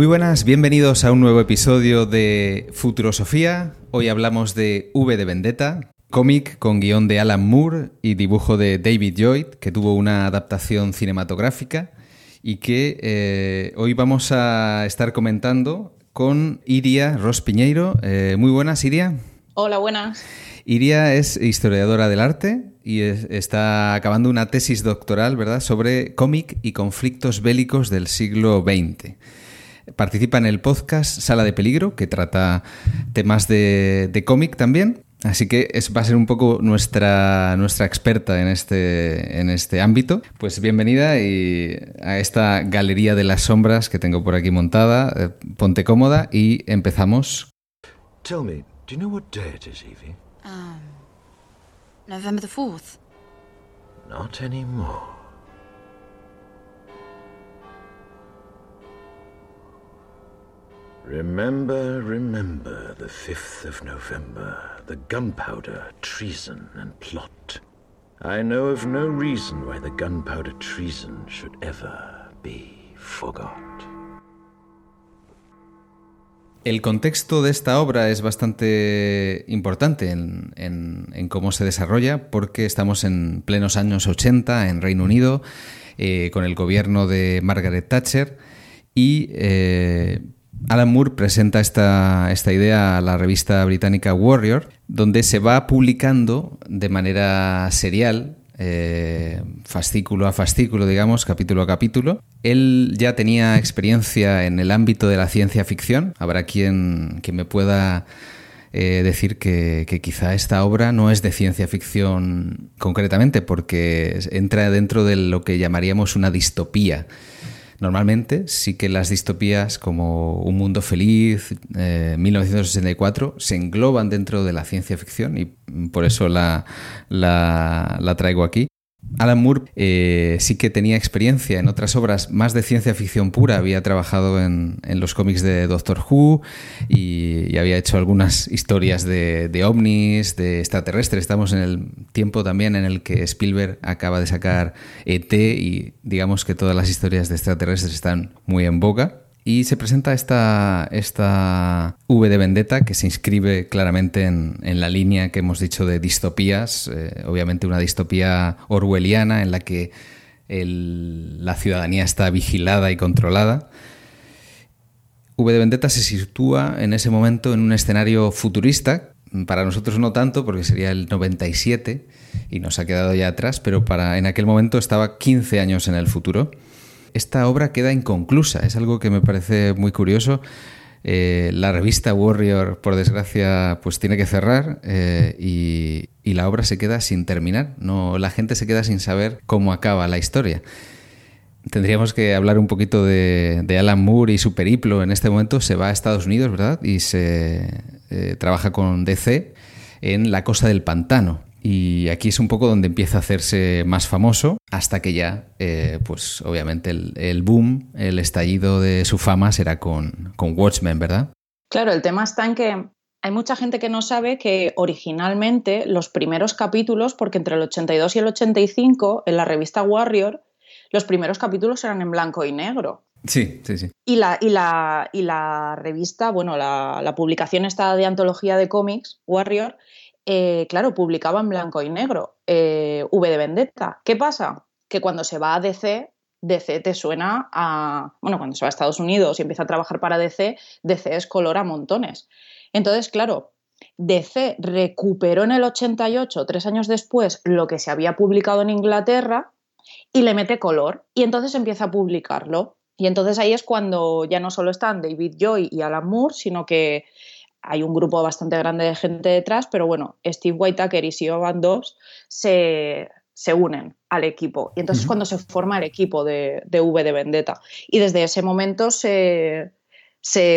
Muy buenas, bienvenidos a un nuevo episodio de Futurosofía. Hoy hablamos de V de Vendetta, cómic con guion de Alan Moore y dibujo de David Lloyd, que tuvo una adaptación cinematográfica y que eh, hoy vamos a estar comentando con Iria Ross Piñeiro. Eh, muy buenas, Iria. Hola, buenas. Iria es historiadora del arte y está acabando una tesis doctoral, ¿verdad?, sobre cómic y conflictos bélicos del siglo XX. Participa en el podcast Sala de Peligro, que trata temas de, cómic también. Así que es, va a ser un poco nuestra, nuestra experta en este, en este ámbito. Pues bienvenida y a esta galería de las sombras que tengo por aquí montada. Eh, ponte cómoda y empezamos. Tell me, do you know what day it is, Evie? Um, November the 4th. Not anymore. Remember, remember the 5th of November, the gunpowder, treason, and plot. I know of no reason why the gunpowder treason should ever be forgot. El contexto de esta obra es bastante importante en, en, en, cómo se desarrolla porque estamos en plenos años 80 en Reino Unido eh, con el gobierno de Margaret Thatcher y eh, Alan Moore presenta esta, esta, idea a la revista británica Warrior, donde se va publicando de manera serial, eh, fascículo a fascículo, digamos, capítulo a capítulo. Él ya tenía experiencia en el ámbito de la ciencia ficción. Habrá quien, me pueda eh, decir que, que, quizá esta obra no es de ciencia ficción concretamente, porque entra dentro de lo que llamaríamos una distopía. Normalmente sí que las distopías como Un Mundo Feliz, 1984, eh, se engloban dentro de la ciencia ficción y por eso la, la traigo aquí. Alan Moore eh, sí que tenía experiencia en otras obras más de ciencia ficción pura. Había trabajado en, los cómics de Doctor Who y, había hecho algunas historias de, ovnis, de extraterrestres. Estamos en el tiempo también en el que Spielberg acaba de sacar ET y digamos que todas las historias de extraterrestres están muy en boga. Y se presenta esta, esta V de Vendetta que se inscribe claramente en, la línea que hemos dicho de distopías, eh, obviamente una distopía orwelliana en la que la ciudadanía está vigilada y controlada. V de Vendetta se sitúa en ese momento en un escenario futurista, para nosotros no tanto, porque sería el 97 y nos ha quedado ya atrás, pero para, en aquel momento estaba 15 años en el futuro esta obra queda inconclusa. Es algo que me parece muy curioso. Eh, la revista Warrior, por desgracia, pues tiene que cerrar eh, y, la obra se queda sin terminar. No, la gente se queda sin saber cómo acaba la historia. Tendríamos que hablar un poquito de, Alan Moore y su periplo. En este momento se va a Estados Unidos, ¿verdad? Y se eh, trabaja con DC en La Cosa del Pantano. Y aquí es un poco donde empieza a hacerse más famoso, hasta que ya, eh, pues obviamente el, boom, el estallido de su fama será con, con Watchmen, ¿verdad? Claro, el tema está en que hay mucha gente que no sabe que originalmente los primeros capítulos, porque entre el 82 y el 85, en la revista Warrior, los primeros capítulos eran en blanco y negro. Sí, sí, sí. Y la, y la, y la revista, bueno, la, la publicación esta de antología de cómics, Warrior, eh, claro, publicaba en blanco y negro eh, V de Vendetta. ¿Qué pasa? Que cuando se va a DC, DC te suena a. Bueno, cuando se va a Estados Unidos y empieza a trabajar para DC, DC es color a montones. Entonces, claro, DC recuperó en el 88, tres años después, lo que se había publicado en Inglaterra y le mete color. Y entonces empieza a publicarlo. Y entonces ahí es cuando ya no solo están David Joy y Alan Moore, sino que hay un grupo bastante grande de gente detrás, pero bueno, Steve Whitaker y Sio Van Doss se, unen al equipo. Y entonces es cuando se forma el equipo de, V de Vendetta. Y desde ese momento se,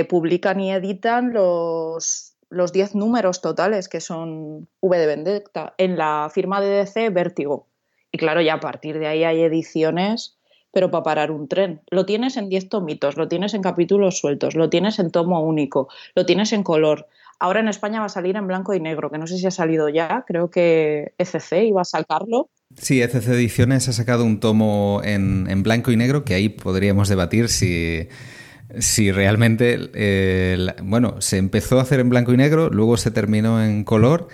publican y editan los, los 10 números totales que son V de Vendetta en la firma de DC Vértigo. Y claro, ya a partir de ahí hay ediciones pero para parar un tren. Lo tienes en 10 tomitos, lo tienes en capítulos sueltos, lo tienes en tomo único, lo tienes en color. Ahora en España va a salir en blanco y negro, que no sé si ha salido ya, creo que ECC iba a sacarlo. Sí, ECC Ediciones ha sacado un tomo en, blanco y negro, que ahí podríamos debatir si Sí, realmente, eh, bueno, se empezó a hacer en blanco y negro, luego se terminó en color.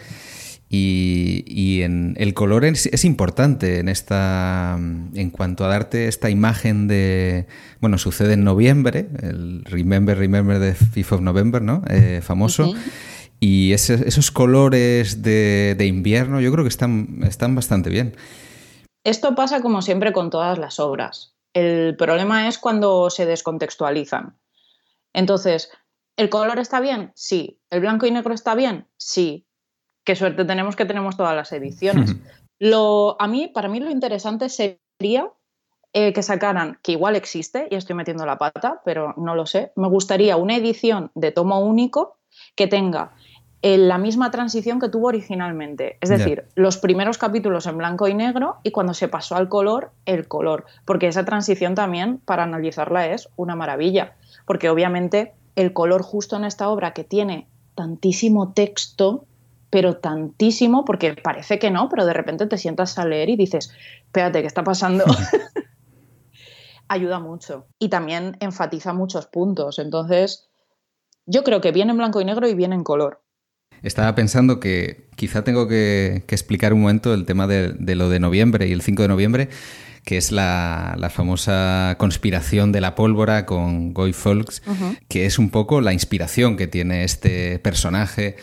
Y, en, el color es, importante en esta en cuanto a darte esta imagen de bueno sucede en noviembre el Remember Remember de Fifth of November no eh, famoso. Y esos colores de, de, invierno yo creo que están están bastante bien. Esto pasa como siempre con todas las obras. El problema es cuando se descontextualizan. Entonces el color está bien sí. El blanco y negro está bien sí qué suerte tenemos que tenemos todas las ediciones. Lo, a mí, para mí lo interesante sería eh, que sacaran, que igual existe, y estoy metiendo la pata, pero no lo sé, me gustaría una edición de tomo único que tenga eh, la misma transición que tuvo originalmente. Es decir, los primeros capítulos en blanco y negro y cuando se pasó al color, el color. Porque esa transición también, para analizarla, es una maravilla. Porque obviamente el color justo en esta obra que tiene tantísimo texto, pero tantísimo, porque parece que no, pero de repente te sientas a leer y dices, espérate, ¿qué está pasando? Ayuda mucho. Y también enfatiza muchos puntos. Entonces, yo creo que viene en blanco y negro y viene en color. Estaba pensando que quizá tengo que, explicar un momento el tema de, lo de noviembre y el 5 de noviembre, que es la, famosa conspiración de la pólvora con Guy Fawkes, que es un poco la inspiración que tiene este personaje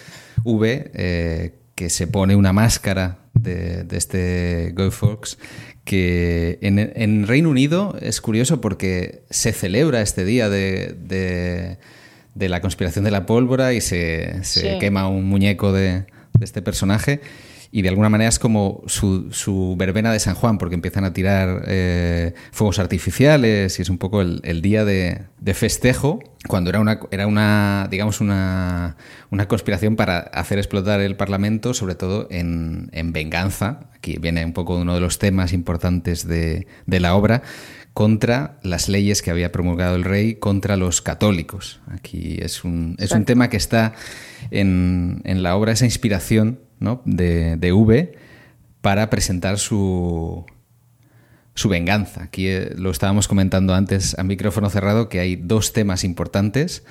V, eh, que se pone una máscara de, este Guy Fawkes, que en, Reino Unido es curioso porque se celebra este día de, la conspiración de la pólvora y se, quema un muñeco de, este personaje y de alguna manera es como su, verbena de San Juan, porque empiezan a tirar eh, fuegos artificiales y es un poco el, día de, festejo, cuando era una, era una digamos, una, conspiración para hacer explotar el Parlamento, sobre todo en, venganza. Aquí viene un poco uno de los temas importantes de, la obra, contra las leyes que había promulgado el rey contra los católicos. Aquí es un, es un tema que está en, en la obra, esa inspiración de, V para presentar su, su venganza. Aquí eh, lo estábamos comentando antes a micrófono cerrado que hay dos temas importantes.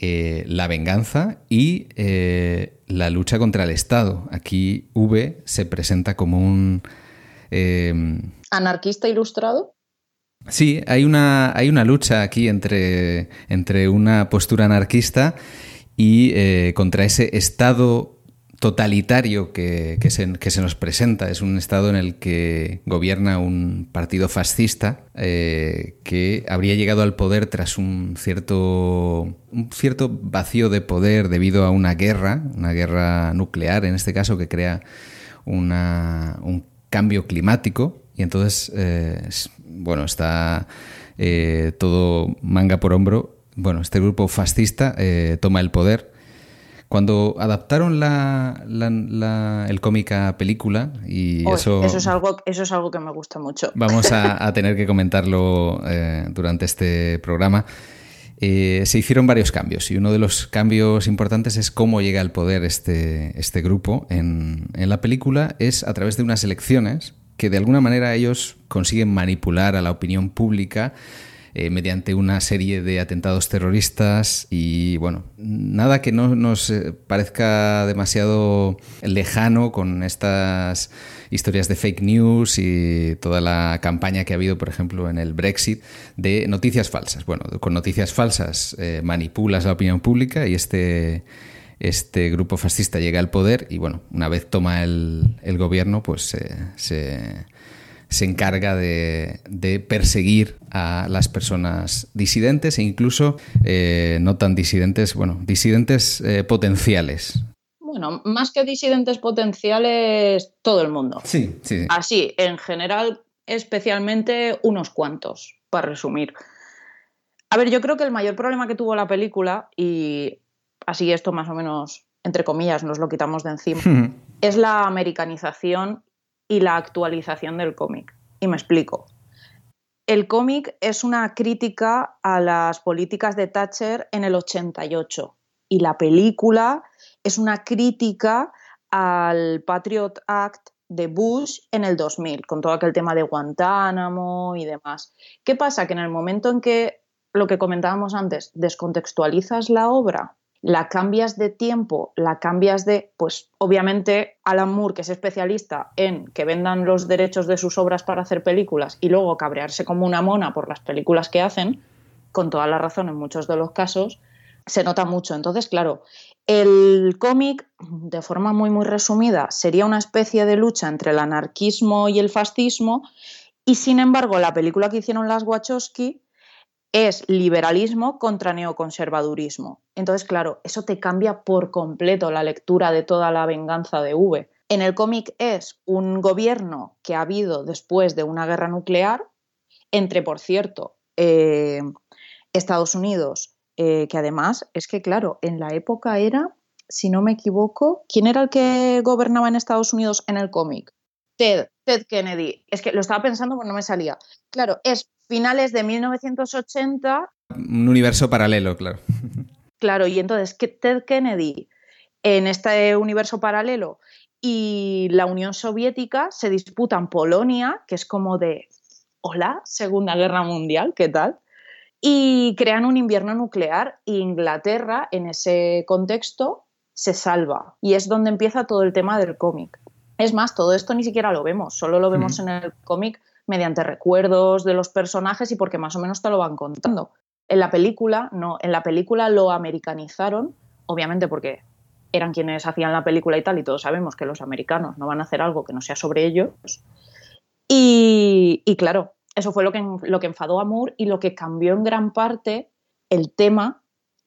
Eh, la venganza y eh, la lucha contra el Estado. Aquí V se presenta como un... ¿Anarquista ilustrado? Sí, hay una, hay una lucha aquí entre, entre una postura anarquista y contra ese Estado totalitario que, se, que, se, nos presenta. Es un estado en el que gobierna un partido fascista eh, que habría llegado al poder tras un cierto, un cierto vacío de poder debido a una guerra, una guerra nuclear en este caso, que crea una, un cambio climático. Y entonces, eh, bueno, está eh, todo manga por hombro. Bueno, este grupo fascista toma el poder cuando adaptaron la, el cómic a película, y eso, eso, es algo, eso es algo que me gusta mucho. Vamos a, tener que comentarlo eh, durante este programa. Eh, se hicieron varios cambios y uno de los cambios importantes es cómo llega al poder este, este grupo en, en la película es a través de unas elecciones que de alguna manera ellos consiguen manipular a la opinión pública eh, mediante una serie de atentados terroristas y bueno, nada que no nos eh, parezca demasiado lejano con estas historias de fake news y toda la campaña que ha habido, por ejemplo, en el Brexit de noticias falsas. Bueno, con noticias falsas eh, manipulas la opinión pública y este este grupo fascista llega al poder y bueno, una vez toma el, gobierno, pues se, se encarga de, perseguir a las personas disidentes e incluso eh, no tan disidentes, bueno, disidentes eh, potenciales. Bueno, más que disidentes potenciales, todo el mundo. Sí, sí. Así, en general, especialmente unos cuantos, para resumir. A ver, yo creo que el mayor problema que tuvo la película, y así esto más o menos, entre comillas, nos lo quitamos de encima, es la americanización y la actualización del cómic. Y me explico. El cómic es una crítica a las políticas de Thatcher en el 88 y la película es una crítica al Patriot Act de Bush en el 2000, con todo aquel tema de Guantánamo y demás. ¿Qué pasa? Que en el momento en que lo que comentábamos antes, descontextualizas la obra, la cambias de tiempo, la cambias de, pues obviamente Alan Moore, que es especialista en que vendan los derechos de sus obras para hacer películas y luego cabrearse como una mona por las películas que hacen, con toda la razón en muchos de los casos, se nota mucho. Entonces, claro, el cómic, de forma muy, muy resumida, sería una especie de lucha entre el anarquismo y el fascismo, y sin embargo, la película que hicieron las Wachowski es liberalismo contra neoconservadurismo. Entonces, claro, eso te cambia por completo la lectura de toda la venganza de V. En el cómic es un gobierno que ha habido después de una guerra nuclear entre, por cierto, eh, Estados Unidos, eh, que además es que, claro, en la época era, si no me equivoco, ¿quién era el que gobernaba en Estados Unidos en el cómic? Ted, Ted Kennedy. Es que lo estaba pensando, pero no me salía. Claro, es finales de 1980. Un universo paralelo, claro. Claro, y entonces que Ted Kennedy en este universo paralelo y la Unión Soviética se disputan Polonia, que es como de, hola, Segunda Guerra Mundial, ¿qué tal? Y crean un invierno nuclear e Inglaterra en ese contexto se salva y es donde empieza todo el tema del cómic. Es más, todo esto ni siquiera lo vemos, solo lo vemos en el cómic mediante recuerdos de los personajes y porque más o menos te lo van contando. En la película, no, en la película lo americanizaron, obviamente porque eran quienes hacían la película y tal, y todos sabemos que los americanos no van a hacer algo que no sea sobre ellos. Y, claro, eso fue lo que, lo que enfadó a Moore y lo que cambió en gran parte el tema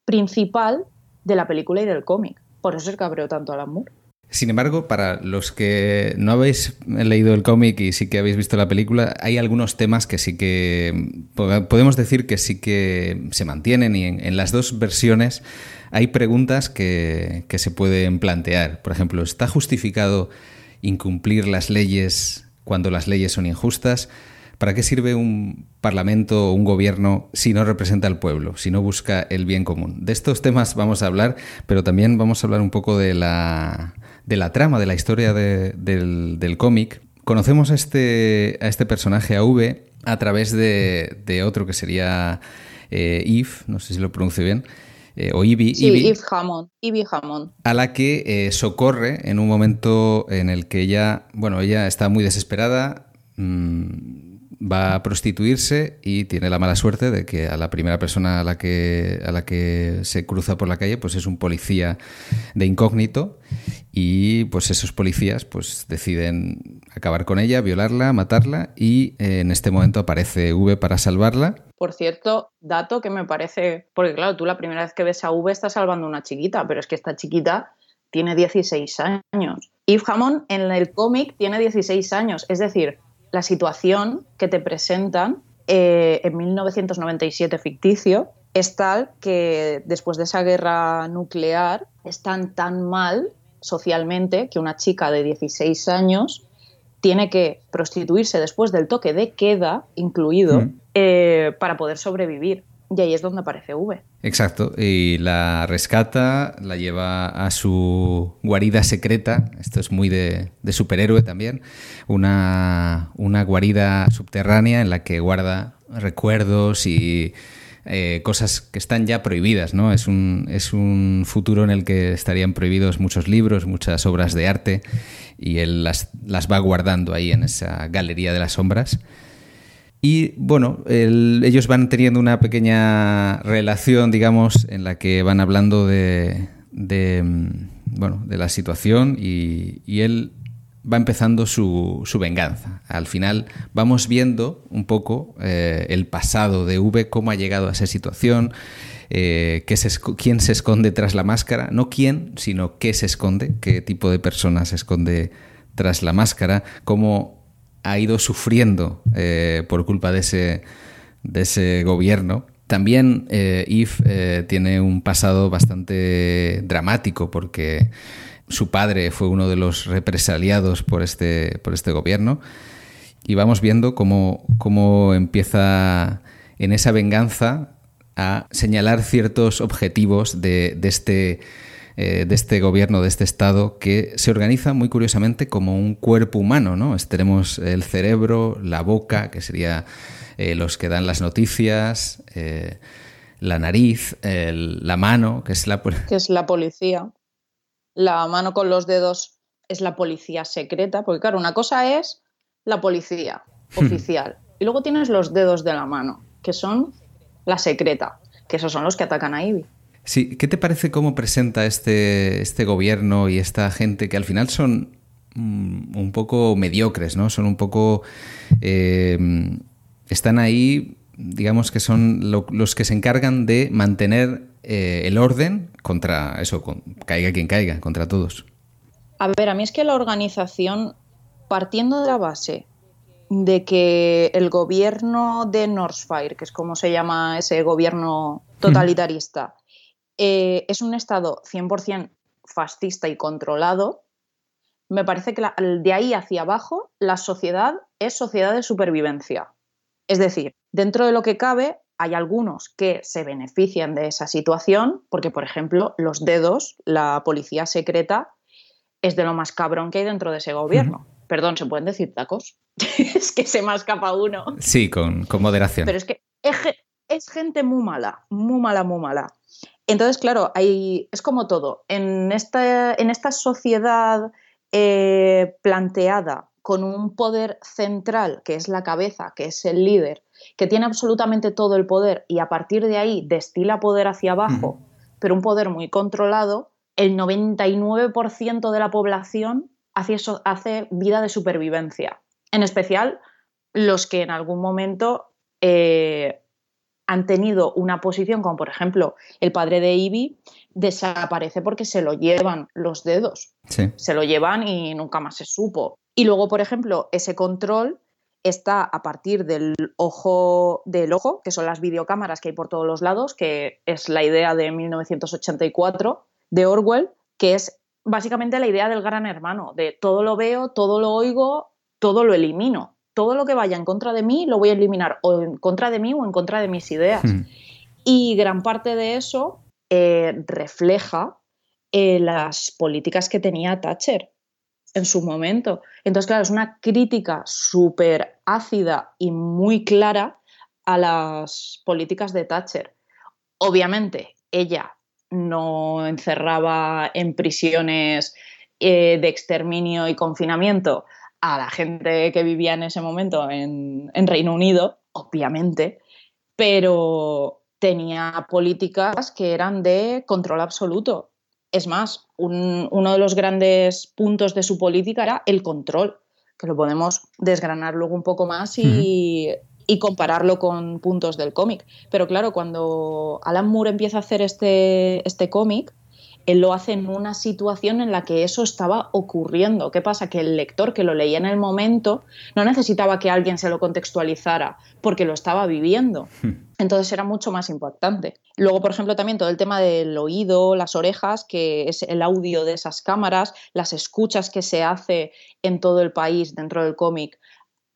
principal de la película y del cómic. Por eso es cabreó tanto a Moore. Sin embargo, para los que no habéis leído el cómic y sí que habéis visto la película, hay algunos temas que sí que podemos decir que sí que se mantienen y en, las dos versiones hay preguntas que, que, se pueden plantear. Por ejemplo, ¿está justificado incumplir las leyes cuando las leyes son injustas? ¿Para qué sirve un parlamento o un gobierno si no representa al pueblo, si no busca el bien común? De estos temas vamos a hablar, pero también vamos a hablar un poco de la de la trama, de la historia del, cómic, conocemos a este, a este personaje, a V, a través de, otro que sería eh, Eve, no sé si lo pronuncio bien, eh, o Ivy. Sí, Eve Hammond, Hammond. A la que eh, socorre en un momento en el que ella, bueno, ella está muy desesperada, mm, va a prostituirse y tiene la mala suerte de que a la primera persona a la que, a la que se cruza por la calle pues es un policía de incógnito y pues esos policías pues deciden acabar con ella, violarla, matarla y eh, en este momento aparece V para salvarla. Por cierto, dato que me parece, porque claro, tú la primera vez que ves a V estás salvando a una chiquita, pero es que esta chiquita tiene 16 años. Eve Hammond en el cómic tiene 16 años, es decir, la situación que te presentan eh, en 1997 ficticio es tal que después de esa guerra nuclear están tan mal socialmente que una chica de 16 años tiene que prostituirse después del toque de queda incluido mm. eh, para poder sobrevivir. Y ahí es donde aparece V. Exacto, y la rescata, la lleva a su guarida secreta, esto es muy de, superhéroe también, una, una, guarida subterránea en la que guarda recuerdos y eh, cosas que están ya prohibidas, ¿no? Es un, es un futuro en el que estarían prohibidos muchos libros, muchas obras de arte, y él las, las va guardando ahí en esa galería de las sombras. Y bueno, ellos van teniendo una pequeña relación, digamos, en la que van hablando de, mm, bueno, de la situación y, él va empezando su, su, venganza. Al final vamos viendo un poco eh, el pasado de V, cómo ha llegado a esa situación, eh, quién se esconde tras la máscara, no quién, sino qué se esconde, qué tipo de persona se esconde tras la máscara, cómo ha ido sufriendo eh, por culpa de ese, de ese gobierno. También eh, eh, tiene un pasado bastante dramático porque su padre fue uno de los represaliados por este, por este gobierno. Y vamos viendo cómo, cómo empieza en esa venganza a señalar ciertos objetivos de, de este eh, de este gobierno, de este Estado, que se organiza muy curiosamente como un cuerpo humano, ¿no? Tenemos el cerebro, la boca, que sería eh, los que dan las noticias, eh, la nariz, la mano, que es la... Que es la policía. La mano con los dedos es la policía secreta, porque claro, una cosa es la policía oficial y luego tienes los dedos de la mano, que son la secreta, que esos son los que atacan a Ivy. Sí, ¿qué te parece cómo presenta este, este gobierno y esta gente que al final son mm, un poco mediocres, ¿no? Son un poco... Eh, están ahí, digamos que son los que se encargan de mantener eh, el orden contra eso, caiga quien caiga, contra todos. A ver, a mí es que la organización, partiendo de la base de que el gobierno de Northfire, que es como se llama ese gobierno totalitarista, eh, es un Estado 100% fascista y controlado, me parece que de ahí hacia abajo la sociedad es sociedad de supervivencia. Es decir, dentro de lo que cabe, hay algunos que se benefician de esa situación, porque, por ejemplo, los dedos, la policía secreta, es de lo más cabrón que hay dentro de ese gobierno. Perdón, ¿se pueden decir tacos? es que se me escapa uno. Sí, con, moderación. Pero es que es, gente muy mala, muy mala, muy mala. Entonces, claro, hay, es como todo. En esta, en esta sociedad eh, planteada con un poder central, que es la cabeza, que es el líder, que tiene absolutamente todo el poder y a partir de ahí destila poder hacia abajo, pero un poder muy controlado, el 99% de la población hace, hace, vida de supervivencia. En especial los que en algún momento eh, han tenido una posición, como por ejemplo el padre de Ivy, desaparece porque se lo llevan los dedos. Se lo llevan y nunca más se supo. Y luego, por ejemplo, ese control está a partir del ojo del ojo, que son las videocámaras que hay por todos los lados, que es la idea de 1984 de Orwell, que es básicamente la idea del gran hermano, de todo lo veo, todo lo oigo, todo lo elimino. Todo lo que vaya en contra de mí lo voy a eliminar, o en contra de mí o en contra de mis ideas. Hmm. Y gran parte de eso eh, refleja eh, las políticas que tenía Thatcher en su momento. Entonces, claro, es una crítica súper ácida y muy clara a las políticas de Thatcher. Obviamente, ella no encerraba en prisiones eh, de exterminio y confinamiento a la gente que vivía en ese momento en, en Reino Unido, obviamente, pero tenía políticas que eran de control absoluto. Es más, uno de los grandes puntos de su política era el control, que lo podemos desgranar luego un poco más y, compararlo con puntos del cómic. Pero claro, cuando Alan Moore empieza a hacer este, este cómic, él lo hace en una situación en la que eso estaba ocurriendo. ¿Qué pasa? Que el lector que lo leía en el momento no necesitaba que alguien se lo contextualizara porque lo estaba viviendo. Hmm. Entonces era mucho más impactante. Luego, por ejemplo, también todo el tema del oído, las orejas, que es el audio de esas cámaras, las escuchas que se hace en todo el país dentro del cómic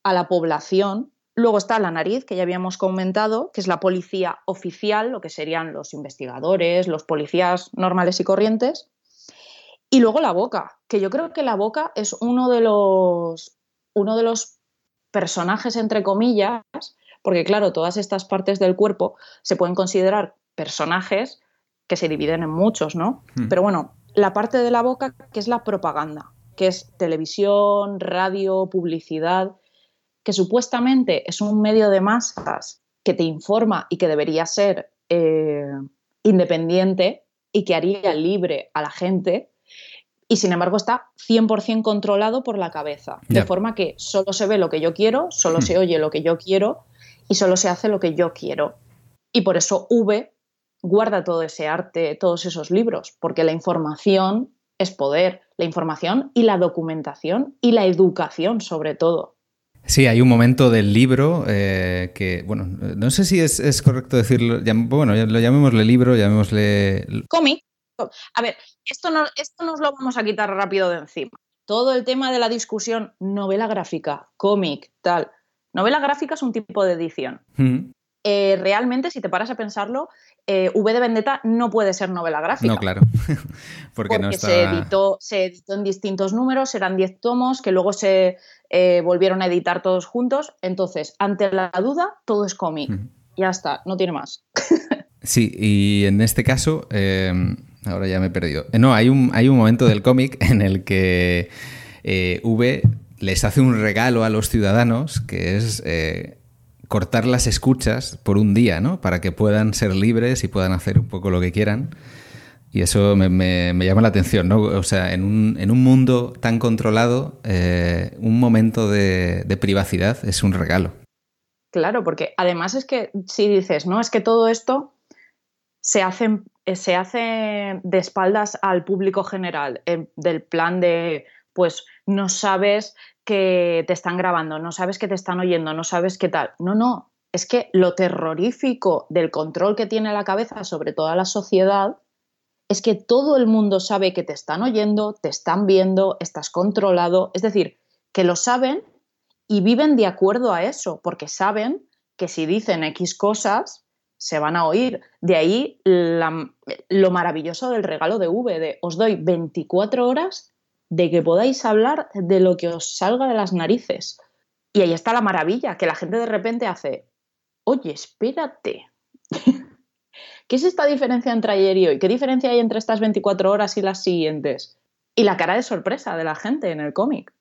a la población, Luego está la nariz, que ya habíamos comentado, que es la policía oficial, lo que serían los investigadores, los policías normales y corrientes. Y luego la boca, que yo creo que la boca es uno de los, uno de los personajes, entre comillas, porque claro, todas estas partes del cuerpo se pueden considerar personajes que se dividen en muchos, ¿no? Hmm. Pero bueno, la parte de la boca, que es la propaganda, que es televisión, radio, publicidad, que supuestamente es un medio de masas que te informa y que debería ser eh, independiente y que haría libre a la gente, y sin embargo está 100% controlado por la cabeza, de forma que solo se ve lo que yo quiero, solo se hmm. oye lo que yo quiero y solo se hace lo que yo quiero. Y por eso V guarda todo ese arte, todos esos libros, porque la información es poder, la información y la documentación y la educación sobre todo. Sí, hay un momento del libro eh, que, bueno, no sé si es, correcto decirlo, bueno, lo llamémosle libro, llamémosle... Cómic. A ver, esto, no, esto nos lo vamos a quitar rápido de encima. Todo el tema de la discusión, novela gráfica, cómic, tal. Novela gráfica es un tipo de edición. eh, realmente, si te paras a pensarlo, eh, V de Vendetta no puede ser novela gráfica. No, claro. porque, no se, editó, se editó en distintos números, eran 10 tomos que luego se eh, volvieron a editar todos juntos. Entonces, ante la duda, todo es cómic. Ya está, no tiene más. sí, y en este caso, ahora ya me he perdido. No, hay un, hay un momento del cómic en el que V les hace un regalo a los ciudadanos que es cortar las escuchas por un día, ¿no? Para que puedan ser libres y puedan hacer un poco lo que quieran. Y eso me, llama la atención, ¿no? O sea, en un, en un mundo tan controlado, eh, un momento de, privacidad es un regalo. Claro, porque además es que si dices, no, es que todo esto se hace, se hace de espaldas al público general, del plan de, pues no sabes que te están grabando, no sabes que te están oyendo, no sabes qué tal. No, no, es que lo terrorífico del control que tiene la cabeza sobre toda la sociedad es que todo el mundo sabe que te están oyendo, te están viendo, estás controlado, es decir, que lo saben y viven de acuerdo a eso, porque saben que si dicen X cosas, se van a oír. De ahí lo maravilloso del regalo de V, de os doy 24 horas de que podáis hablar de lo que os salga de las narices. Y ahí está la maravilla, que la gente de repente hace, oye, espérate. ¿Qué es esta diferencia entre ayer y hoy? ¿Qué diferencia hay entre estas 24 horas y las siguientes? Y la cara de sorpresa de la gente en el cómic.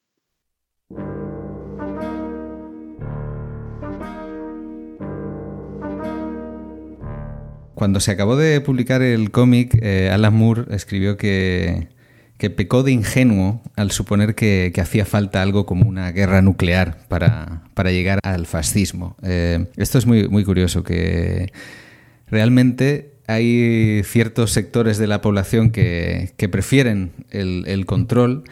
Cuando se acabó de publicar el cómic, eh, Alan Moore escribió que, que pecó de ingenuo al suponer que, hacía falta algo como una guerra nuclear para, llegar al fascismo. Eh, esto es muy, muy curioso, que realmente hay ciertos sectores de la población que, prefieren el, control.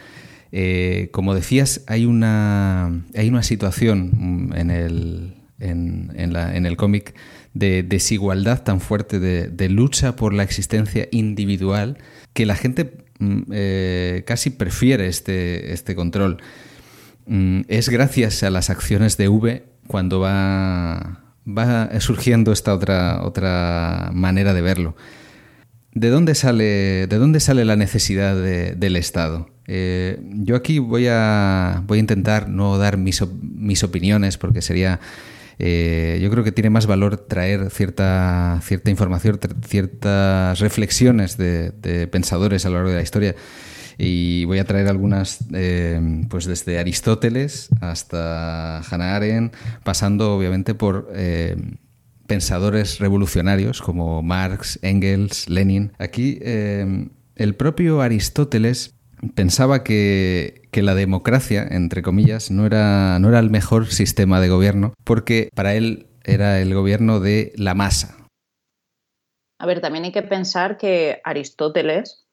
Eh, como decías, hay una, hay una situación en el, en, en el cómic de desigualdad tan fuerte, de, lucha por la existencia individual, que la gente eh, casi prefiere este, este control. Mm, es gracias a las acciones de V cuando va, va surgiendo esta otra, otra manera de verlo. ¿De dónde sale, de dónde sale la necesidad del Estado? Eh, yo aquí voy a, voy a intentar no dar mis, mis opiniones porque sería eh, yo creo que tiene más valor traer cierta, cierta información, ciertas reflexiones de, pensadores a lo largo de la historia. Y voy a traer algunas, eh, pues desde Aristóteles hasta Hannah Arendt, pasando obviamente por eh, pensadores revolucionarios como Marx, Engels, Lenin. Aquí el propio Aristóteles pensaba que, la democracia, entre comillas, no era, no era el mejor sistema de gobierno, porque para él era el gobierno de la masa. A ver, también hay que pensar que Aristóteles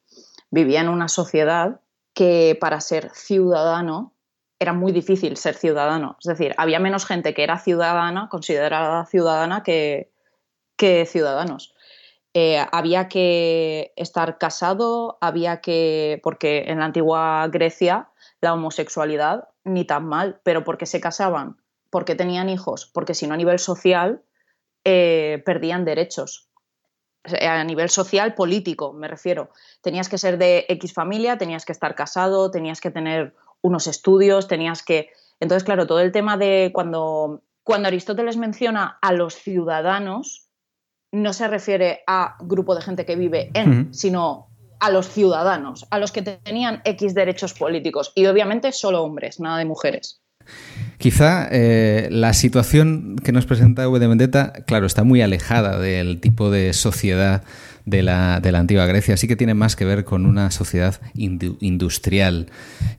vivía en una sociedad que para ser ciudadano era muy difícil ser ciudadano. Es decir, había menos gente que era ciudadana, considerada ciudadana, que, que ciudadanos. Eh, había que estar casado, había que, porque en la antigua Grecia la homosexualidad ni tan mal, pero porque se casaban, porque tenían hijos, porque si no a nivel social eh, perdían derechos. A nivel social, político, me refiero. Tenías que ser de X familia, tenías que estar casado, tenías que tener unos estudios, tenías que... Entonces, claro, todo el tema de cuando, cuando Aristóteles menciona a los ciudadanos, no se refiere a grupo de gente que vive en, sino a los ciudadanos, a los que tenían X derechos políticos. Y obviamente solo hombres, nada de mujeres. Quizá eh, la situación que nos presenta V de Vendetta, claro, está muy alejada del tipo de sociedad de la, de la, antigua Grecia. Sí que tiene más que ver con una sociedad industrial,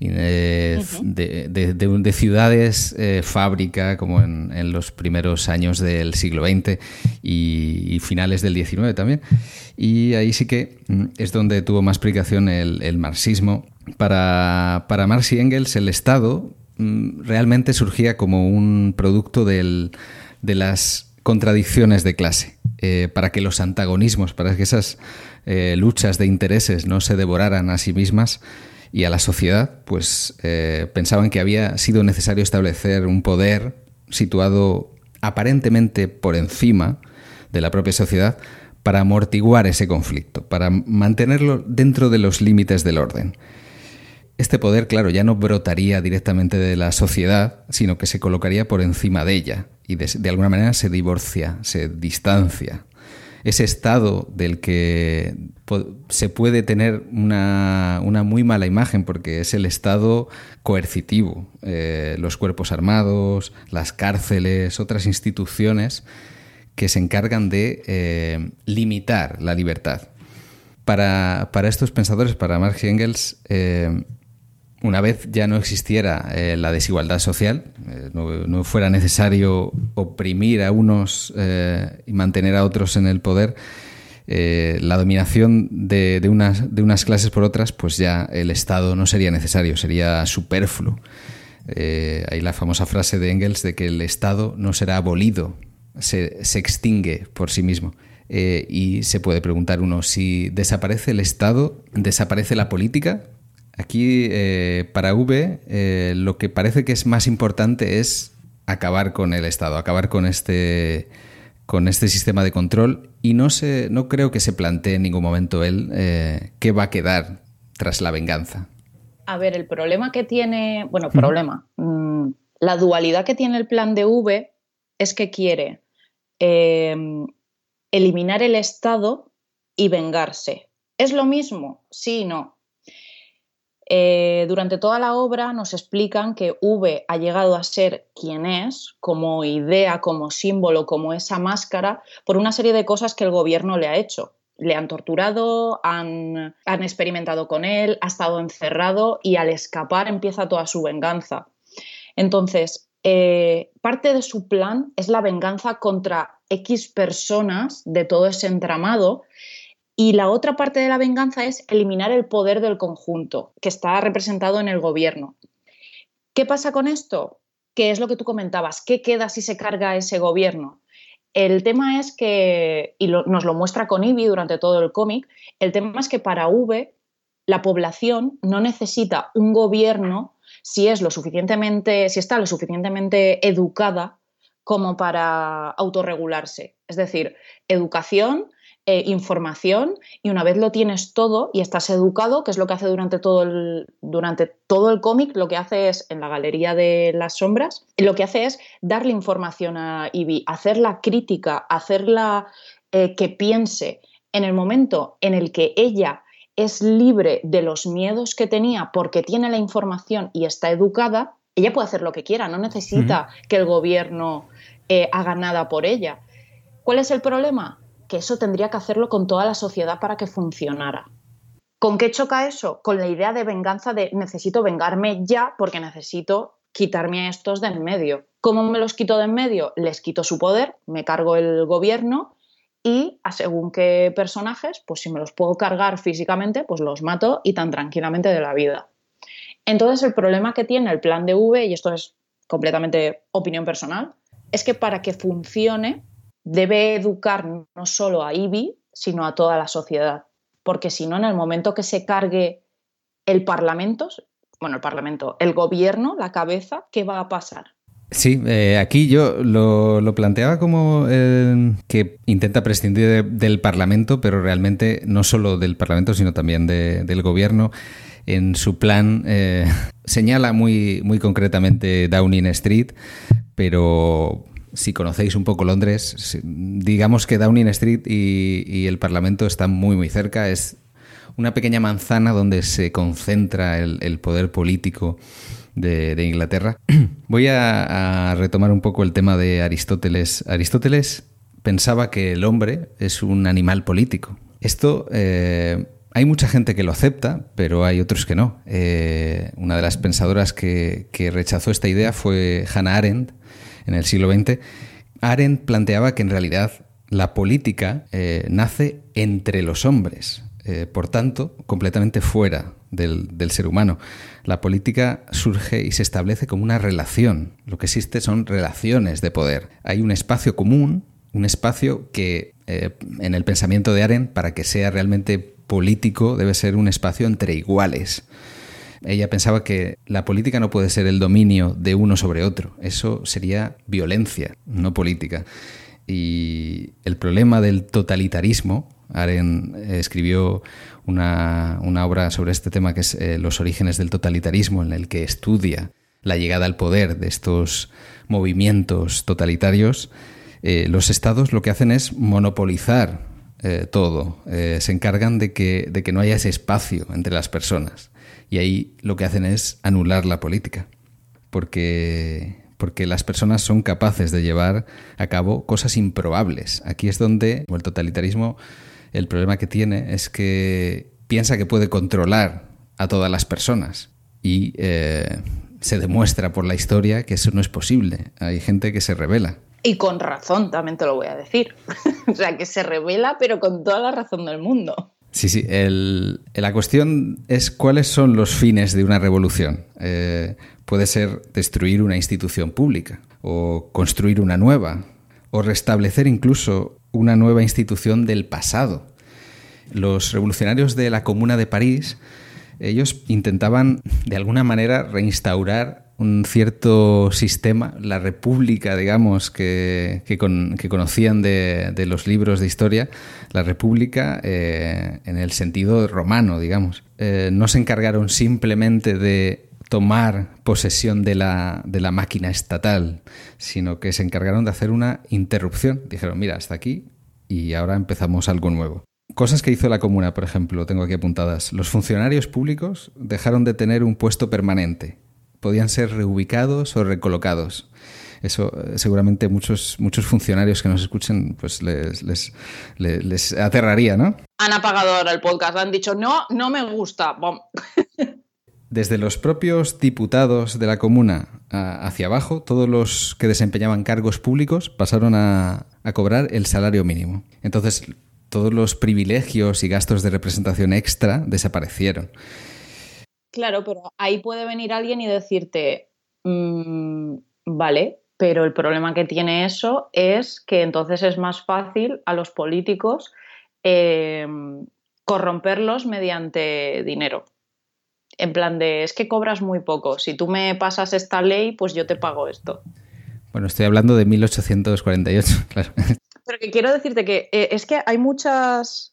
eh, de, ciudades eh, fábrica, como en, los primeros años del siglo XX y, finales del XIX también. Y ahí sí que mm, es donde tuvo más explicación el, marxismo. Para, para Marx y Engels, el Estado mm, realmente surgía como un producto del, de las contradicciones de clase. Eh, para que los antagonismos, para que esas eh, luchas de intereses no se devoraran a sí mismas y a la sociedad, pues eh, pensaban que había sido necesario establecer un poder situado aparentemente por encima de la propia sociedad para amortiguar ese conflicto, para mantenerlo dentro de los límites del orden. Este poder, claro, ya no brotaría directamente de la sociedad, sino que se colocaría por encima de ella y de, alguna manera se divorcia, se distancia. Ese estado del que se puede tener una, muy mala imagen porque es el estado coercitivo, eh, los cuerpos armados, las cárceles, otras instituciones que se encargan de eh, limitar la libertad. Para, estos pensadores, para Marx y Engels, eh, una vez ya no existiera eh, la desigualdad social, no, fuera necesario oprimir a unos y mantener a otros en el poder, la dominación de, unas, de unas clases por otras, pues ya el Estado no sería necesario, sería superfluo. hay la famosa frase de Engels de que el Estado no será abolido, se, extingue por sí mismo. Eh, y se puede preguntar uno, si desaparece el Estado, ¿desaparece la política? Aquí, eh, para V, eh, lo que parece que es más importante es acabar con el Estado, acabar con este, con este sistema de control y no, se, no creo que se plantee en ningún momento él qué va a quedar tras la venganza. A ver, el problema que tiene, bueno, problema, mm, la dualidad que tiene el plan de V es que quiere eliminar el Estado y vengarse. ¿Es lo mismo? Sí y no. Eh, durante toda la obra nos explican que V ha llegado a ser quien es, como idea, como símbolo, como esa máscara, por una serie de cosas que el gobierno le ha hecho. Le han torturado, han, han experimentado con él, ha estado encerrado y al escapar empieza toda su venganza. Entonces, eh, parte de su plan es la venganza contra X personas de todo ese entramado y la otra parte de la venganza es eliminar el poder del conjunto que está representado en el gobierno. ¿Qué pasa con esto? ¿Qué es lo que tú comentabas? ¿Qué queda si se carga ese gobierno? El tema es que, y nos lo muestra con Ivy durante todo el cómic, el tema es que para V la población no necesita un gobierno si es lo suficientemente, si está lo suficientemente educada como para autorregularse. Es decir, educación, eh, información, y una vez lo tienes todo y estás educado, que es lo que hace durante todo el, durante todo el cómic, lo que hace es, en la galería de las sombras, lo que hace es darle información a Ivy, hacerla crítica, hacerla eh, que piense. En el momento en el que ella es libre de los miedos que tenía porque tiene la información y está educada, ella puede hacer lo que quiera, no necesita que el gobierno eh, haga nada por ella. ¿Cuál es el problema? Que eso tendría que hacerlo con toda la sociedad para que funcionara. ¿Con qué choca eso? Con la idea de venganza de necesito vengarme ya porque necesito quitarme a estos de en medio. ¿Cómo me los quito de en medio? Les quito su poder, me cargo el gobierno y a según qué personajes, pues si me los puedo cargar físicamente, pues los mato y tan tranquilamente de la vida. Entonces el problema que tiene el plan de V, y esto es completamente opinión personal, es que para que funcione debe educar no solo a Ivy, sino a toda la sociedad. Porque si no, en el momento que se cargue el Parlamento, bueno, el Parlamento, el gobierno, la cabeza, ¿qué va a pasar? Sí, eh, aquí yo lo, planteaba como eh, que intenta prescindir del Parlamento, pero realmente no solo del Parlamento, sino también del Gobierno. En su plan eh, señala muy, muy concretamente Downing Street, pero si conocéis un poco Londres, digamos que Downing Street y, el Parlamento están muy, muy cerca. Es una pequeña manzana donde se concentra el poder político de, Inglaterra. Voy a, retomar un poco el tema de Aristóteles. Aristóteles pensaba que el hombre es un animal político. Esto eh, hay mucha gente que lo acepta, pero hay otros que no. Eh, una de las pensadoras que, rechazó esta idea fue Hannah Arendt en el siglo XX. Arendt planteaba que en realidad la política eh, nace entre los hombres, por tanto, completamente fuera del, ser humano. La política surge y se establece como una relación. Lo que existe son relaciones de poder. Hay un espacio común, un espacio que eh, en el pensamiento de Aren, para que sea realmente político, debe ser un espacio entre iguales. Ella pensaba que la política no puede ser el dominio de uno sobre otro. Eso sería violencia, no política. Y el problema del totalitarismo, Aren escribió una, obra sobre este tema que es eh, Los orígenes del totalitarismo, en el que estudia la llegada al poder de estos movimientos totalitarios. Eh, los estados lo que hacen es monopolizar eh, todo. se encargan de que, de que no haya ese espacio entre las personas. Y ahí lo que hacen es anular la política. Porque porque las personas son capaces de llevar a cabo cosas improbables. Aquí es donde el totalitarismo, el problema que tiene es que piensa que puede controlar a todas las personas y eh, se demuestra por la historia que eso no es posible. Hay gente que se revela. Y con razón, también te lo voy a decir. o sea, que se revela, pero con toda la razón del mundo. Sí, sí. la cuestión es cuáles son los fines de una revolución. Eh, puede ser destruir una institución pública o construir una nueva o restablecer incluso una nueva institución del pasado. Los revolucionarios de la Comuna de París, ellos intentaban de alguna manera reinstaurar un cierto sistema, la república, digamos, que, conocían de, los libros de historia, la república eh, en el sentido romano, digamos. Eh, no se encargaron simplemente de tomar posesión de la, de la máquina estatal, sino que se encargaron de hacer una interrupción. Dijeron, mira, hasta aquí y ahora empezamos algo nuevo. Cosas que hizo la comuna, por ejemplo, tengo aquí apuntadas. Los funcionarios públicos dejaron de tener un puesto permanente podían ser reubicados o recolocados. Eso eh, seguramente muchos, muchos funcionarios que nos escuchen pues les, les, aterraría, ¿no? Han apagado ahora el podcast, han dicho, no, no me gusta. Desde los propios diputados de la comuna hacia abajo, todos los que desempeñaban cargos públicos pasaron a, a cobrar el salario mínimo. Entonces, todos los privilegios y gastos de representación extra desaparecieron. Claro, pero ahí puede venir alguien y decirte, mm, vale, pero el problema que tiene eso es que entonces es más fácil a los políticos em, corromperlos mediante dinero. En plan de, es que cobras muy poco, si tú me pasas esta ley, pues yo te pago esto. Bueno, estoy hablando de 1848, claro. Pero que quiero decirte que eh, es que hay muchas,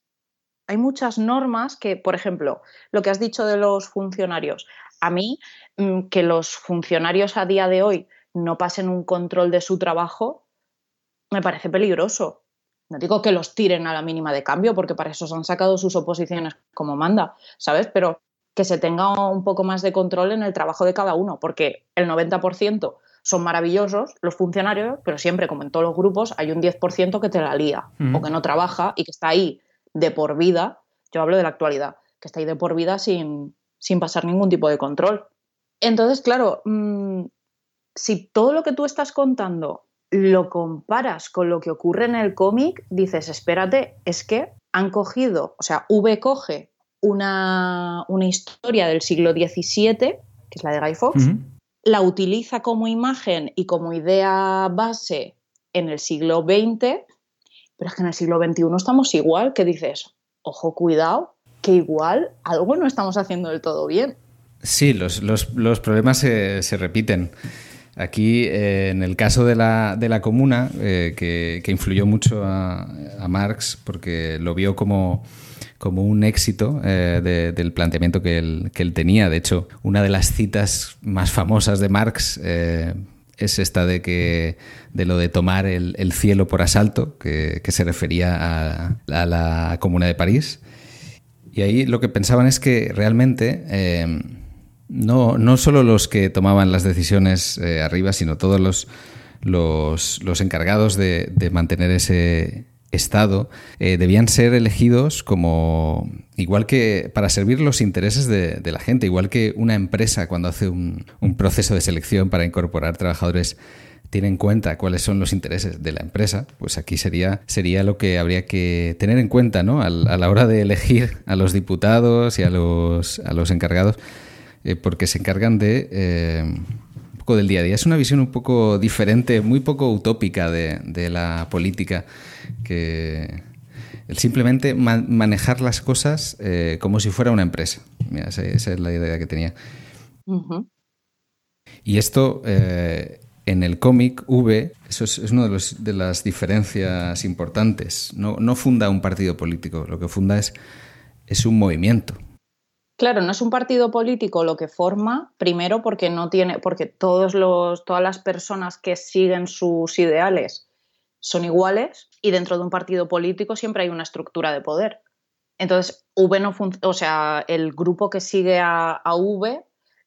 hay muchas normas que, por ejemplo, lo que has dicho de los funcionarios, a mí mm, que los funcionarios a día de hoy no pasen un control de su trabajo, me parece peligroso. No digo que los tiren a la mínima de cambio, porque para eso se han sacado sus oposiciones como manda, ¿sabes? Pero que se tenga un poco más de control en el trabajo de cada uno, porque el 90% son maravillosos los funcionarios, pero siempre, como en todos los grupos, hay un 10% que te la lía o que no trabaja y que está ahí de por vida, yo hablo de la actualidad, que está ahí de por vida sin, pasar ningún tipo de control. Entonces, claro, mm, si todo lo que tú estás contando lo comparas con lo que ocurre en el cómic, dices, espérate, es que han cogido, o sea, V coge una, historia del siglo XVII, que es la de Guy Fawkes, la utiliza como imagen y como idea base en el siglo XX pero es que en el siglo XXI estamos igual, que dices, ojo, cuidado, que igual algo no estamos haciendo del todo bien. Sí, los, problemas se, repiten. Aquí, eh, en el caso de la, de la comuna, eh, que, influyó mucho a, Marx porque lo vio como, como un éxito eh, del planteamiento que él, que él, tenía. De hecho, una de las citas más famosas de Marx es esta de que de lo de tomar el, cielo por asalto, que, se refería a, la Comuna de París. Y ahí lo que pensaban es que realmente eh, no, no solo los que tomaban las decisiones eh, arriba, sino todos los, los, encargados de, mantener ese, Estado eh, debían ser elegidos como igual que para servir los intereses de, la gente, igual que una empresa cuando hace un, proceso de selección para incorporar trabajadores tiene en cuenta cuáles son los intereses de la empresa, pues aquí sería, sería lo que habría que tener en cuenta ¿no? a, la hora de elegir a los diputados y a los, a los encargados, eh, porque se encargan de... Eh, un poco del día a día. Es una visión un poco diferente, muy poco utópica de la política que El simplemente manejar las cosas eh, como si fuera una empresa. esa, es la idea que tenía. Y esto eh, en el cómic V, eso es, una de, de, las diferencias importantes. No, no, funda un partido político, lo que funda es, es un movimiento. Claro, no es un partido político lo que forma, primero porque no tiene, porque todos los, todas las personas que siguen sus ideales son iguales y dentro de un partido político siempre hay una estructura de poder. Entonces, V no o sea, el grupo que sigue a, a V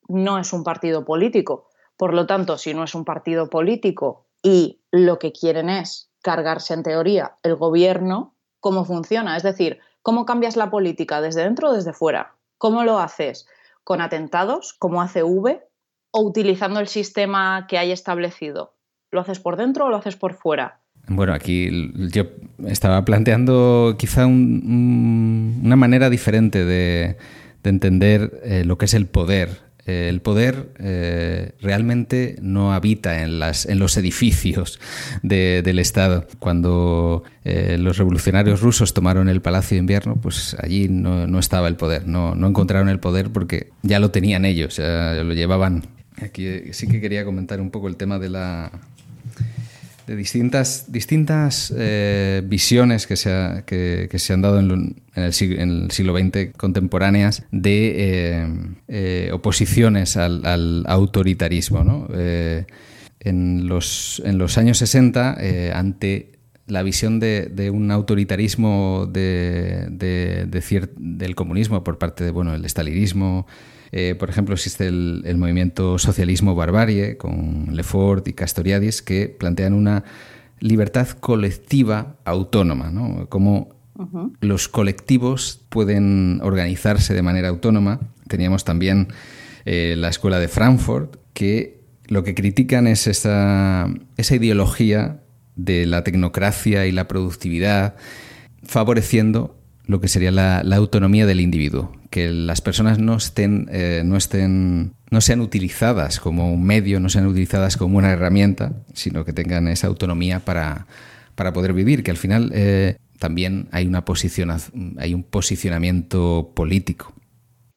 no es un partido político. Por lo tanto, si no es un partido político y lo que quieren es cargarse en teoría el gobierno, ¿cómo funciona? Es decir, ¿cómo cambias la política desde dentro o desde fuera? ¿Cómo lo haces? ¿Con atentados, como hace V, o utilizando el sistema que hay establecido? ¿Lo haces por dentro o lo haces por fuera? Bueno, aquí yo estaba planteando quizá una manera diferente de, entender eh, lo que es el poder eh, el poder eh, realmente no habita en, las, los edificios del Estado. Cuando los revolucionarios rusos tomaron el Palacio de Invierno, pues allí no, estaba el poder, no, no, encontraron el poder porque ya lo tenían ellos, ya lo llevaban. Aquí sí que quería comentar un poco el tema de la, de distintas, distintas eh, visiones que se, que, se, han dado en, el siglo, XX contemporáneas de eh, eh, oposiciones al, autoritarismo. en, los, en los años 60, ante la visión de, un autoritarismo de, del comunismo por parte de bueno, el estalinismo, eh, por ejemplo, existe el, movimiento Socialismo Barbarie con Lefort y Castoriadis que plantean una libertad colectiva autónoma, ¿no? Cómo los colectivos pueden organizarse de manera autónoma. Teníamos también eh, la Escuela de Frankfurt, que lo que critican es esa, esa ideología de la tecnocracia y la productividad, favoreciendo lo que sería la, autonomía del individuo, que las personas no estén, eh, no estén, no sean utilizadas como un medio, no sean utilizadas como una herramienta, sino que tengan esa autonomía para, poder vivir, que al final eh, también hay una hay un posicionamiento político.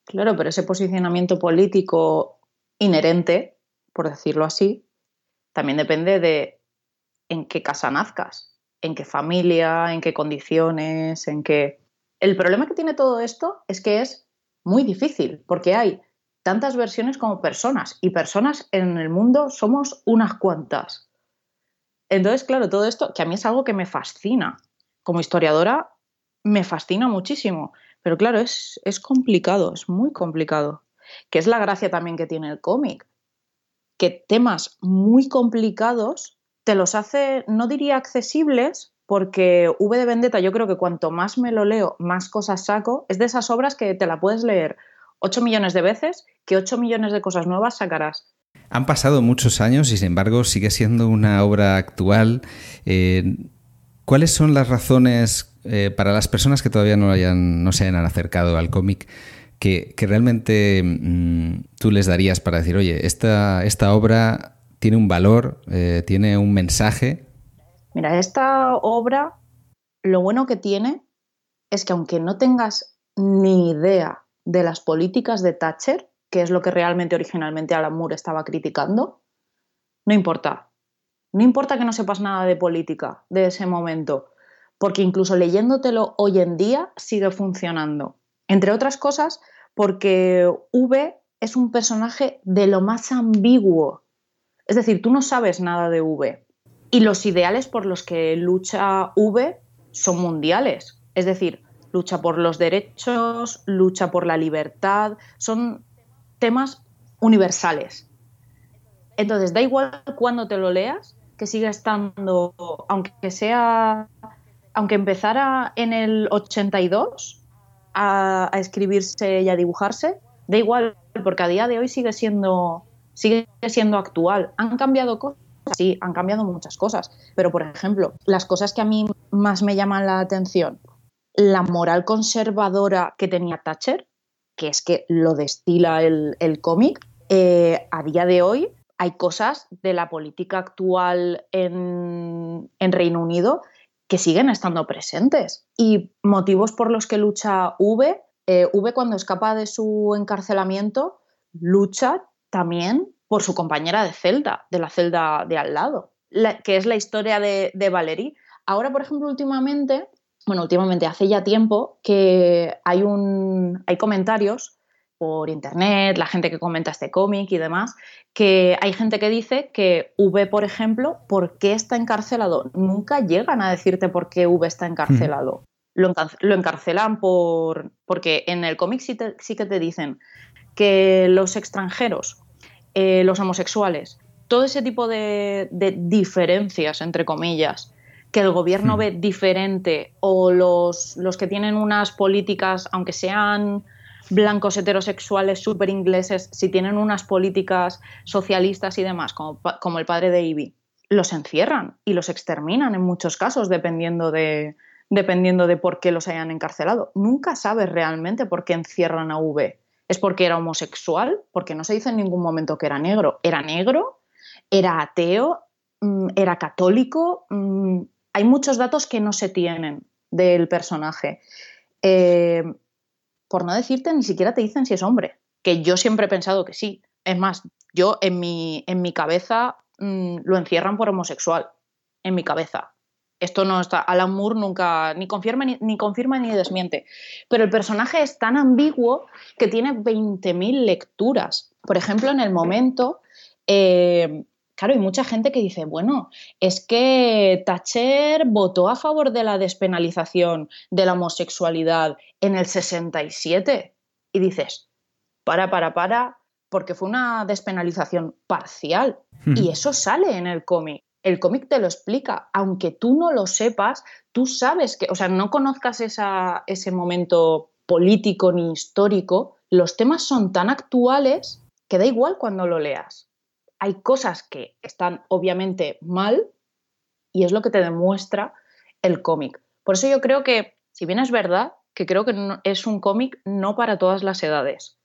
Claro, pero ese posicionamiento político inherente, por decirlo así, también depende de en qué casa nazcas, en qué familia, en qué condiciones, en qué el problema que tiene todo esto es que es muy difícil, porque hay tantas versiones como personas, y personas en el mundo somos unas cuantas. Entonces, claro, todo esto, que a mí es algo que me fascina. Como historiadora, me fascina muchísimo. Pero claro, es, es complicado, es muy complicado. Que es la gracia también que tiene el cómic. Que temas muy complicados te los hace, no diría accesibles, porque V de Vendetta yo creo que cuanto más me lo leo, más cosas saco. Es de esas obras que te la puedes leer 8 millones de veces, que 8 millones de cosas nuevas sacarás. Han pasado muchos años y sin embargo sigue siendo una obra actual. Eh, ¿Cuáles son las razones eh, para las personas que todavía no, hayan, no se hayan acercado al cómic que, realmente mm, tú les darías para decir, oye, esta, esta obra tiene un valor, eh, tiene un mensaje Mira, esta obra, lo bueno que tiene es que aunque no tengas ni idea de las políticas de Thatcher, que es lo que realmente originalmente Alan Moore estaba criticando, no importa. No importa que no sepas nada de política de ese momento, porque incluso leyéndotelo hoy en día sigue funcionando. Entre otras cosas, porque V es un personaje de lo más ambiguo. Es decir, tú no sabes nada de V, y los ideales por los que lucha V son mundiales. Es decir, lucha por los derechos, lucha por la libertad, son temas universales. Entonces, da igual cuando te lo leas, que siga estando, aunque sea, aunque empezara en el 82 a, a escribirse y a dibujarse, da igual, porque a día de hoy sigue siendo, sigue siendo actual. Han cambiado cosas sí, han cambiado muchas cosas, pero por ejemplo, las cosas que a mí más me llaman la atención, la moral conservadora que tenía Thatcher, que es que lo destila el, cómic, eh, a día de hoy hay cosas de la política actual en, Reino Unido que siguen estando presentes. Y motivos por los que lucha V, eh, V cuando escapa de su encarcelamiento, lucha también por su compañera de celda, de la celda de al lado, que es la historia de, de Valerie. Ahora, por ejemplo, últimamente, bueno, últimamente hace ya tiempo que hay, un, hay comentarios por internet, la gente que comenta este cómic y demás, que hay gente que dice que V, por ejemplo, ¿por qué está encarcelado? Nunca llegan a decirte por qué V está encarcelado. Lo, encarcelan por. porque en el cómic sí, sí, que te dicen que los extranjeros, eh, los homosexuales, todo ese tipo de, diferencias, entre comillas, que el gobierno ve diferente o los, los que tienen unas políticas, aunque sean blancos heterosexuales súper ingleses, si tienen unas políticas socialistas y demás, como, como el padre de Ivy, los encierran y los exterminan en muchos casos, dependiendo de, dependiendo de por qué los hayan encarcelado. Nunca sabes realmente por qué encierran a V. ¿Es porque era homosexual? Porque no se dice en ningún momento que era negro. ¿Era negro? ¿Era ateo? Mm, ¿Era católico? Mm, hay muchos datos que no se tienen del personaje. Eh, por no decirte, ni siquiera te dicen si es hombre, que yo siempre he pensado que sí. Es más, yo en mi, en mi cabeza mm, lo encierran por homosexual, en mi cabeza. Esto no está, Alan Moore nunca ni confirma ni, confirma ni desmiente. Pero el personaje es tan ambiguo que tiene 20.000 lecturas. Por ejemplo, en el momento eh, Claro, hay mucha gente que dice, bueno, es que Thatcher votó a favor de la despenalización de la homosexualidad en el 67. Y dices, para, para, para, porque fue una despenalización parcial. Y eso sale en el cómic. El cómic te lo explica. Aunque tú no lo sepas, tú sabes que, o sea, no conozcas ese momento político ni histórico, los temas son tan actuales que da igual cuando lo leas hay cosas que están obviamente mal y es lo que te demuestra el cómic. Por eso yo creo que, si bien es verdad, que creo que es un cómic no para todas las edades.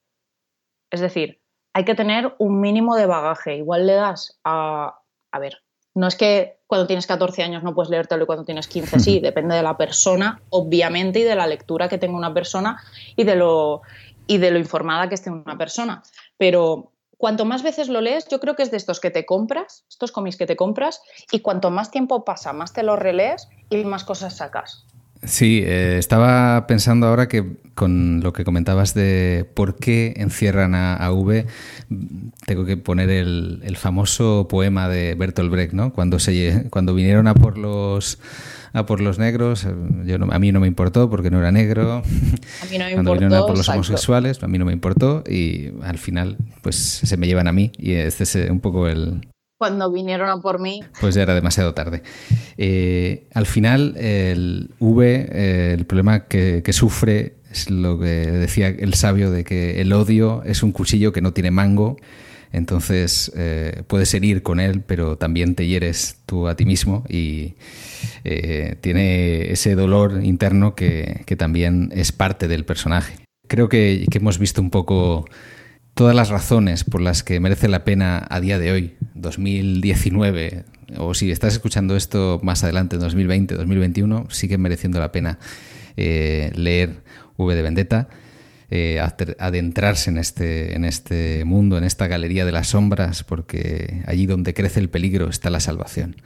Es decir, hay que tener un mínimo de bagaje. Igual le das a... A ver, no es que cuando tienes 14 años no puedes leértelo y cuando tienes 15 sí, depende de la persona, obviamente, y de la lectura que tenga una persona y de lo, y de lo informada que esté una persona. Pero cuanto más veces lo lees, yo creo que es de estos que te compras, estos cómics que te compras, y cuanto más tiempo pasa, más te los relees y más cosas sacas. Sí, eh, estaba pensando ahora que con lo que comentabas de por qué encierran a, V, tengo que poner el, famoso poema de Bertolt Brecht, ¿no? Cuando, se, cuando vinieron a por los a por los negros, eh, yo a mí no me importó porque no era negro. A mí no me Cuando vinieron a por los homosexuales, a mí no me importó y al final pues se me llevan a mí y este es un poco el, cuando vinieron a por mí. Pues ya era demasiado tarde. Eh, al final, el V, eh, el problema que, sufre es lo que decía el sabio de que el odio es un cuchillo que no tiene mango. Entonces eh, puedes herir con él, pero también te hieres tú a ti mismo y tiene ese dolor interno que, también es parte del personaje. Creo que hemos visto un poco todas las razones por las que merece la pena a día de hoy, 2019, o si estás escuchando esto más adelante, 2020, 2021, sigue mereciendo la pena eh, leer V de Vendetta, eh, adentrarse en este, en este mundo, en esta galería de las sombras, porque allí donde crece el peligro está la salvación.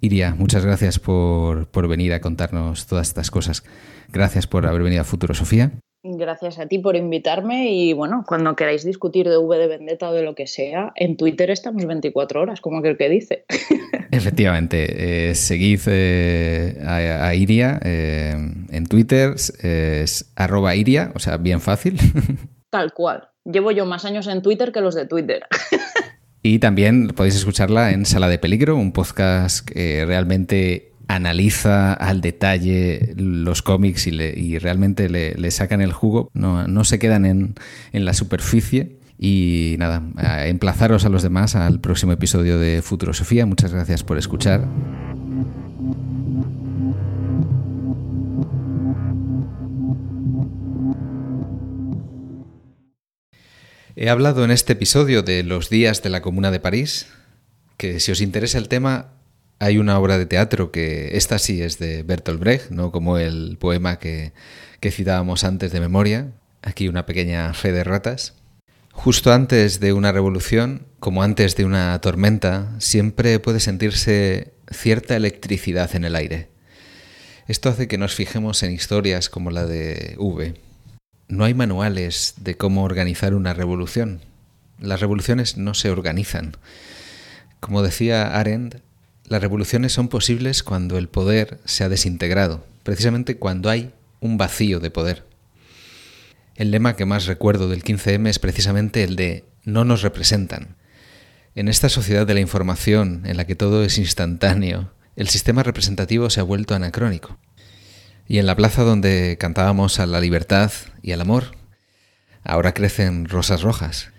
Iria, muchas gracias por, por venir a contarnos todas estas cosas. Gracias por haber venido a Futuro Sofía. Gracias a ti por invitarme y bueno, cuando queráis discutir de V de Vendetta o de lo que sea, en Twitter estamos 24 horas, como aquel que dice. Efectivamente, eh, seguid eh, a, Iria eh, en Twitter, es arroba Iria, o sea, bien fácil. Tal cual. Llevo yo más años en Twitter que los de Twitter. Y también podéis escucharla en Sala de Peligro, un podcast que realmente analiza al detalle los cómics y, realmente le, sacan el jugo, no, se quedan en, la superficie. Y nada, emplazaros a los demás al próximo episodio de Futuro Sofía. Muchas gracias por escuchar. He hablado en este episodio de los días de la Comuna de París, que si os interesa el tema Hay una obra de teatro que esta sí es de Bertolt Brecht, no como el poema que, que citábamos antes de memoria. Aquí una pequeña fe de ratas. Justo antes de una revolución, como antes de una tormenta, siempre puede sentirse cierta electricidad en el aire. Esto hace que nos fijemos en historias como la de V. No hay manuales de cómo organizar una revolución. Las revoluciones no se organizan. Como decía Arendt, las revoluciones son posibles cuando el poder se ha desintegrado, precisamente cuando hay un vacío de poder. El lema que más recuerdo del 15M es precisamente el de no nos representan. En esta sociedad de la información, en la que todo es instantáneo, el sistema representativo se ha vuelto anacrónico. Y en la plaza donde cantábamos a la libertad y al amor, ahora crecen rosas rojas.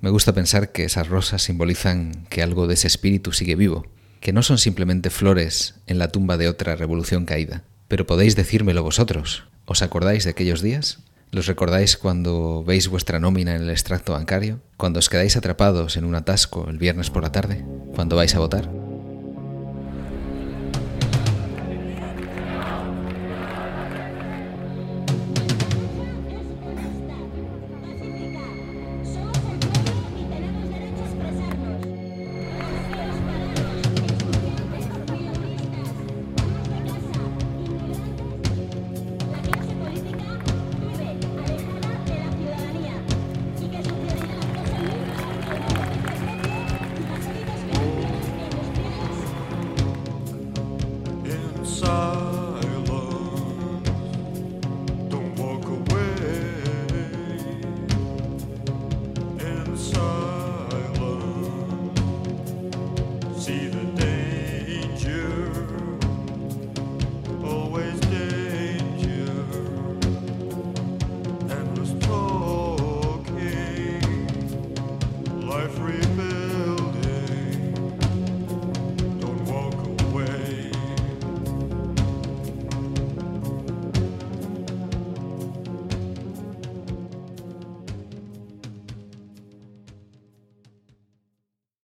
Me gusta pensar que esas rosas simbolizan que algo de ese espíritu sigue vivo, que no son simplemente flores en la tumba de otra revolución caída. Pero podéis decírmelo vosotros. ¿Os acordáis de aquellos días? ¿Los recordáis cuando veis vuestra nómina en el extracto bancario? ¿Cuando os quedáis atrapados en un atasco el viernes por la tarde? ¿Cuando vais a votar?